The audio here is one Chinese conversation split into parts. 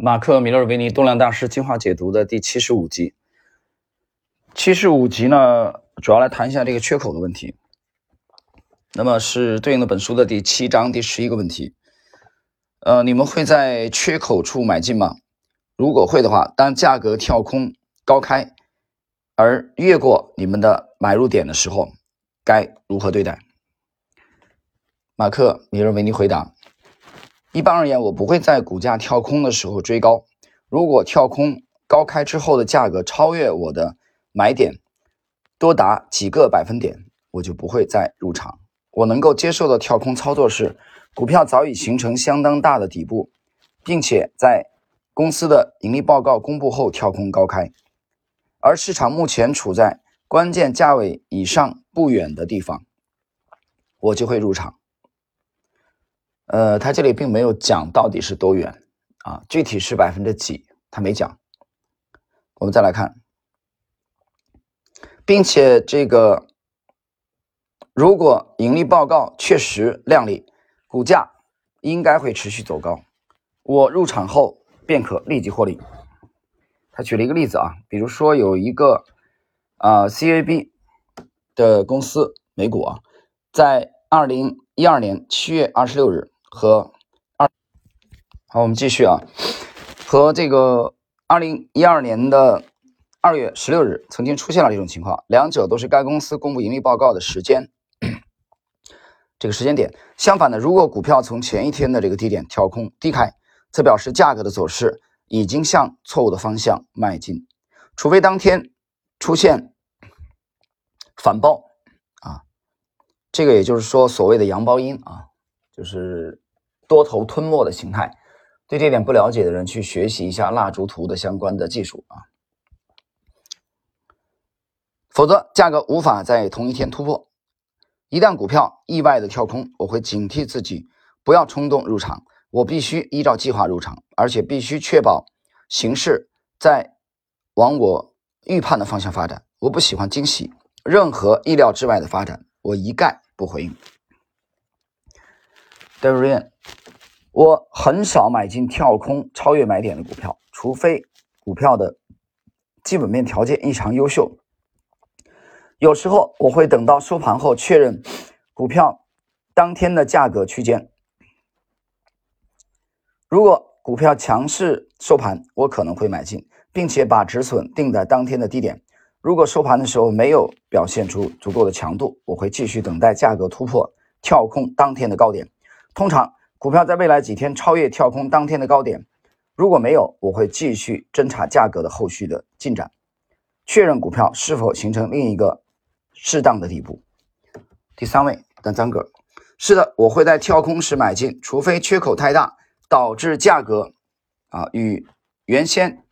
马克·米勒维尼动量大师进化解读的第七十五集。七十五集呢，主要来谈一下这个缺口的问题。那么是对应的本书的第七章第十一个问题。呃，你们会在缺口处买进吗？如果会的话，当价格跳空高开而越过你们的买入点的时候，该如何对待？马克·米勒维尼回答。一般而言，我不会在股价跳空的时候追高。如果跳空高开之后的价格超越我的买点多达几个百分点，我就不会再入场。我能够接受的跳空操作是，股票早已形成相当大的底部，并且在公司的盈利报告公布后跳空高开，而市场目前处在关键价位以上不远的地方，我就会入场。呃，他这里并没有讲到底是多远啊，具体是百分之几，他没讲。我们再来看，并且这个如果盈利报告确实靓丽，股价应该会持续走高，我入场后便可立即获利。他举了一个例子啊，比如说有一个啊 CAB 的公司美股啊，在二零一二年七月二十六日。和二好，我们继续啊，和这个二零一二年的二月十六日曾经出现了这种情况，两者都是该公司公布盈利报告的时间，这个时间点。相反的，如果股票从前一天的这个低点跳空低开，则表示价格的走势已经向错误的方向迈进，除非当天出现反包啊，这个也就是说所谓的阳包阴啊。就是多头吞没的形态，对这点不了解的人去学习一下蜡烛图的相关的技术啊，否则价格无法在同一天突破。一旦股票意外的跳空，我会警惕自己不要冲动入场，我必须依照计划入场，而且必须确保形势在往我预判的方向发展。我不喜欢惊喜，任何意料之外的发展，我一概不回应。D a v i n 我很少买进跳空超越买点的股票，除非股票的基本面条件异常优秀。有时候我会等到收盘后确认股票当天的价格区间。如果股票强势收盘，我可能会买进，并且把止损定在当天的低点。如果收盘的时候没有表现出足够的强度，我会继续等待价格突破跳空当天的高点。通常股票在未来几天超越跳空当天的高点，如果没有，我会继续侦查价格的后续的进展，确认股票是否形成另一个适当的底部。第三位，等张哥，是的，我会在跳空时买进，除非缺口太大，导致价格啊与原先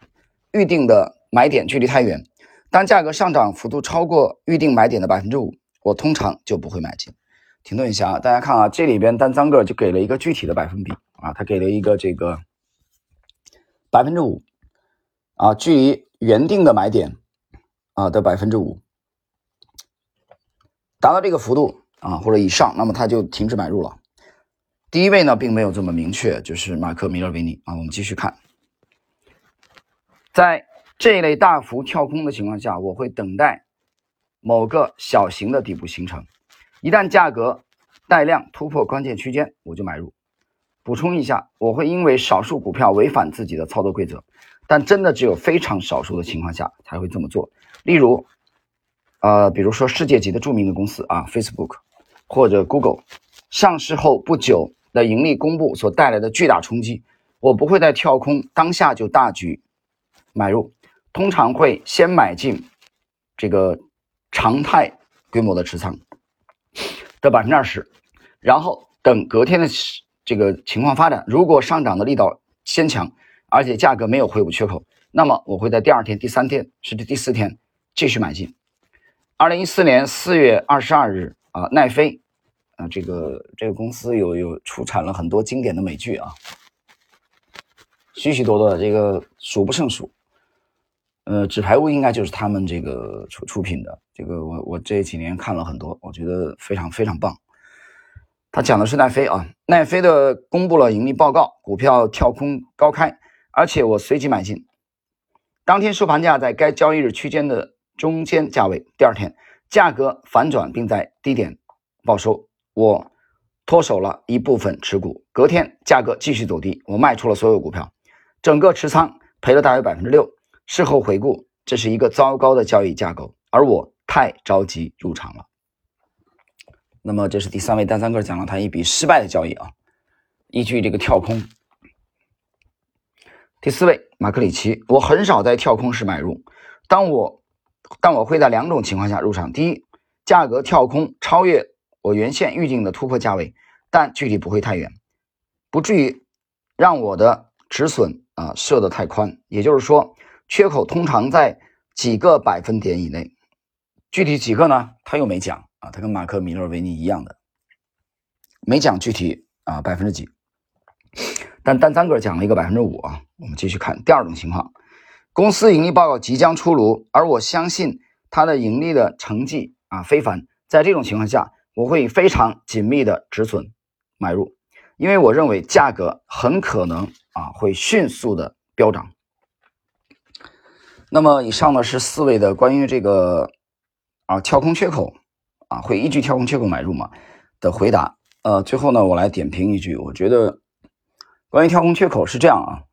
预定的买点距离太远。当价格上涨幅度超过预定买点的百分之五，我通常就不会买进。停顿一下啊，大家看啊，这里边单张个就给了一个具体的百分比啊，他给了一个这个百分之五啊，距离原定的买点啊的百分之五，达到这个幅度啊或者以上，那么他就停止买入了。第一位呢并没有这么明确，就是马克米勒维尼啊，我们继续看，在这类大幅跳空的情况下，我会等待某个小型的底部形成。一旦价格带量突破关键区间，我就买入。补充一下，我会因为少数股票违反自己的操作规则，但真的只有非常少数的情况下才会这么做。例如，呃，比如说世界级的著名的公司啊，Facebook 或者 Google 上市后不久的盈利公布所带来的巨大冲击，我不会在跳空当下就大举买入，通常会先买进这个常态规模的持仓。的百分之二十，然后等隔天的这个情况发展，如果上涨的力道先强，而且价格没有回补缺口，那么我会在第二天、第三天甚至第四天继续买进。二零一四年四月二十二日啊，奈飞啊，这个这个公司有有出产了很多经典的美剧啊，许许多多的这个数不胜数。呃，纸牌屋应该就是他们这个出出品的。这个我我这几年看了很多，我觉得非常非常棒。他讲的是奈飞啊，奈飞的公布了盈利报告，股票跳空高开，而且我随即买进，当天收盘价在该交易日区间的中间价位。第二天价格反转，并在低点报收，我脱手了一部分持股。隔天价格继续走低，我卖出了所有股票，整个持仓赔了大约百分之六。事后回顾，这是一个糟糕的交易架构，而我太着急入场了。那么这是第三位单三个讲了他一笔失败的交易啊，依据这个跳空。第四位马克里奇，我很少在跳空时买入，当我但我会在两种情况下入场：第一，价格跳空超越我原先预定的突破价位，但距离不会太远，不至于让我的止损啊设得太宽，也就是说，缺口通常在几个百分点以内，具体几个呢？他又没讲。啊，他跟马克·米勒维尼一样的，没讲具体啊百分之几，但单单个讲了一个百分之五啊。我们继续看第二种情况，公司盈利报告即将出炉，而我相信它的盈利的成绩啊非凡。在这种情况下，我会非常紧密的止损买入，因为我认为价格很可能啊会迅速的飙涨。那么以上呢是四位的关于这个啊跳空缺口。啊，会依据跳空缺口买入吗？的回答。呃，最后呢，我来点评一句，我觉得关于跳空缺口是这样啊。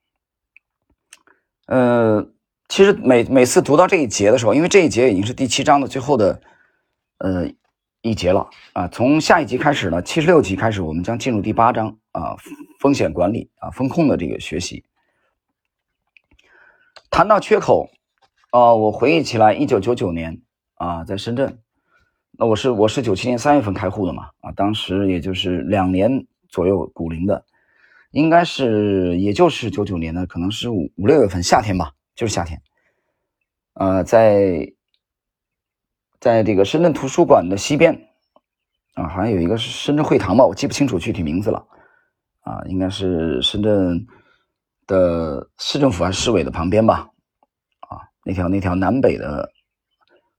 呃，其实每每次读到这一节的时候，因为这一节已经是第七章的最后的呃一节了啊。从下一集开始呢，七十六集开始，我们将进入第八章啊，风险管理啊，风控的这个学习。谈到缺口，啊，我回忆起来，一九九九年啊，在深圳。那我是我是九七年三月份开户的嘛啊，当时也就是两年左右股龄的，应该是也就是九九年的，可能是五五六月份夏天吧，就是夏天。呃，在在这个深圳图书馆的西边啊，好像有一个是深圳会堂吧，我记不清楚具体名字了啊，应该是深圳的市政府还是市委的旁边吧，那条那条南北的。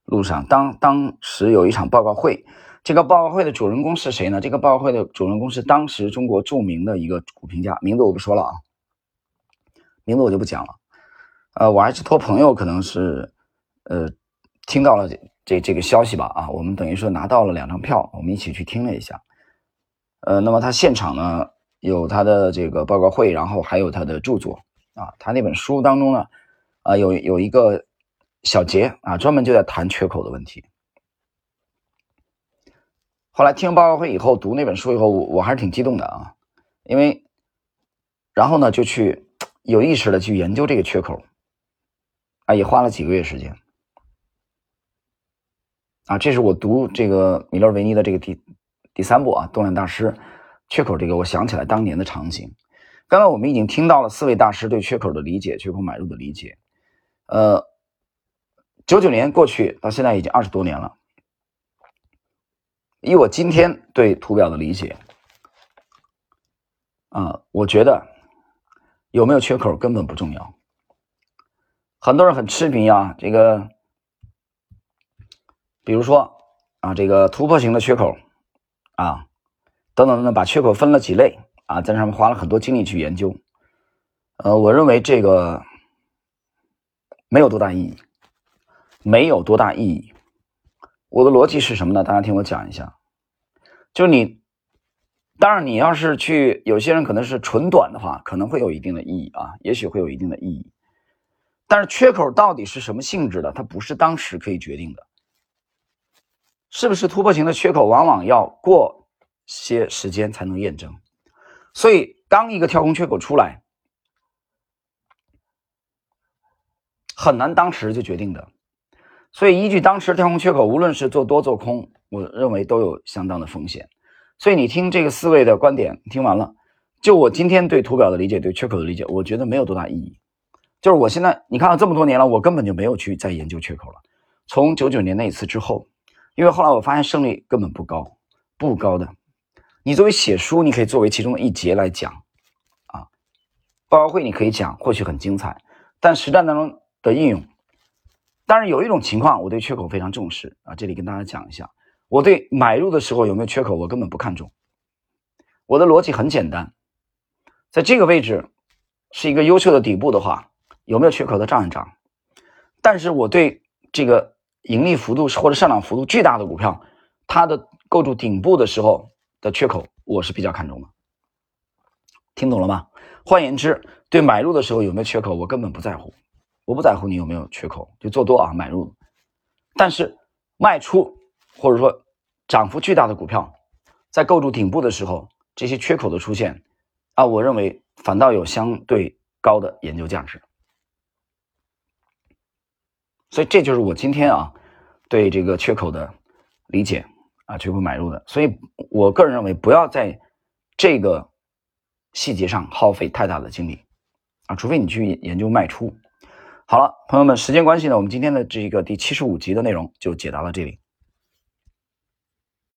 路上，当当时有一场报告会，这个报告会的主人公是谁呢？这个报告会的主人公是当时中国著名的一个股评家，名字我不说了啊，名字我就不讲了。呃，我还是托朋友，可能是呃听到了这这这个消息吧啊，我们等于说拿到了两张票，我们一起去听了一下。呃，那么他现场呢有他的这个报告会，然后还有他的著作啊，他那本书当中呢啊有有一个。小杰啊，专门就在谈缺口的问题。后来听报告会以后，读那本书以后，我我还是挺激动的啊，因为然后呢，就去有意识的去研究这个缺口，啊，也花了几个月时间。啊，这是我读这个米勒维尼的这个第第三部啊，动量大师缺口这个，我想起来当年的场景。刚刚我们已经听到了四位大师对缺口的理解，缺口买入的理解，呃。九九年过去到现在已经二十多年了，以我今天对图表的理解，啊，我觉得有没有缺口根本不重要。很多人很痴迷啊，这个，比如说啊，这个突破型的缺口啊，等等等等，把缺口分了几类啊，在上面花了很多精力去研究。呃，我认为这个没有多大意义。没有多大意义。我的逻辑是什么呢？大家听我讲一下。就你，当然你要是去，有些人可能是纯短的话，可能会有一定的意义啊，也许会有一定的意义。但是缺口到底是什么性质的？它不是当时可以决定的。是不是突破型的缺口，往往要过些时间才能验证。所以，当一个跳空缺口出来，很难当时就决定的。所以，依据当时跳空缺口，无论是做多做空，我认为都有相当的风险。所以，你听这个四位的观点，听完了，就我今天对图表的理解，对缺口的理解，我觉得没有多大意义。就是我现在你看了这么多年了，我根本就没有去再研究缺口了。从九九年那一次之后，因为后来我发现胜率根本不高，不高的。你作为写书，你可以作为其中的一节来讲，啊，报告会你可以讲，或许很精彩，但实战当中的应用。当然有一种情况，我对缺口非常重视啊，这里跟大家讲一下，我对买入的时候有没有缺口，我根本不看重。我的逻辑很简单，在这个位置是一个优秀的底部的话，有没有缺口它照样涨。但是我对这个盈利幅度或者上涨幅度巨大的股票，它的构筑顶部的时候的缺口，我是比较看重的。听懂了吗？换言之，对买入的时候有没有缺口，我根本不在乎，我不在乎你有没有缺口，就做多啊，买入。但是卖出或者说涨幅巨大的股票，在构筑顶部的时候，这些缺口的出现啊，我认为反倒有相对高的研究价值。所以这就是我今天啊对这个缺口的理解啊，缺口买入的。所以我个人认为，不要在这个。细节上耗费太大的精力啊，除非你去研究卖出。好了，朋友们，时间关系呢，我们今天的这个第七十五集的内容就解答到这里。